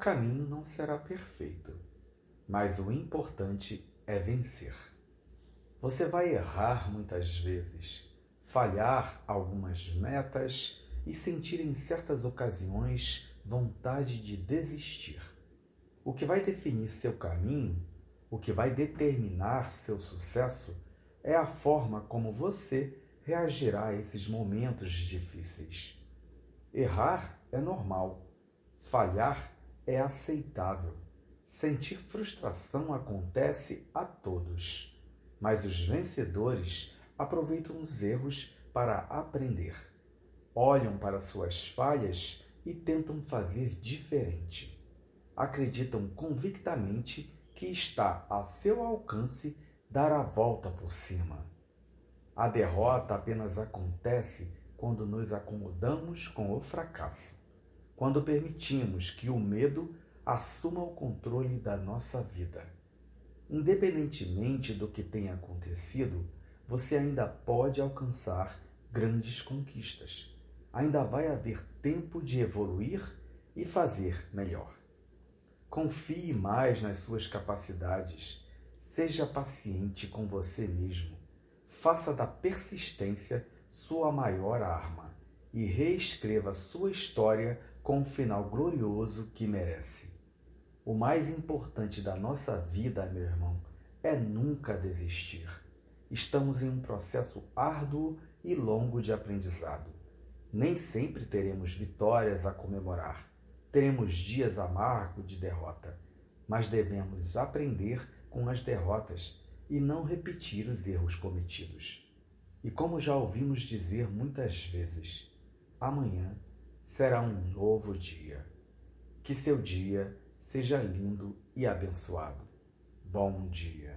caminho não será perfeito, mas o importante é vencer. Você vai errar muitas vezes, falhar algumas metas e sentir em certas ocasiões vontade de desistir. O que vai definir seu caminho, o que vai determinar seu sucesso, é a forma como você reagirá a esses momentos difíceis. Errar é normal, falhar é aceitável. Sentir frustração acontece a todos, mas os vencedores aproveitam os erros para aprender. Olham para suas falhas e tentam fazer diferente. Acreditam convictamente que está a seu alcance dar a volta por cima. A derrota apenas acontece quando nos acomodamos com o fracasso, quando permitimos que o medo assuma o controle da nossa vida. Independentemente do que tenha acontecido, você ainda pode alcançar grandes conquistas. Ainda vai haver tempo de evoluir e fazer melhor. Confie mais nas suas capacidades. Seja paciente com você mesmo. Faça da persistência sua maior arma e reescreva sua história com o final glorioso que merece. O mais importante da nossa vida, meu irmão, é nunca desistir. Estamos em um processo árduo e longo de aprendizado. Nem sempre teremos vitórias a comemorar. Teremos dias amargos de derrota, mas devemos aprender com as derrotas e não repetir os erros cometidos. E como já ouvimos dizer muitas vezes, amanhã será um novo dia. Que seu dia seja lindo e abençoado. Bom dia.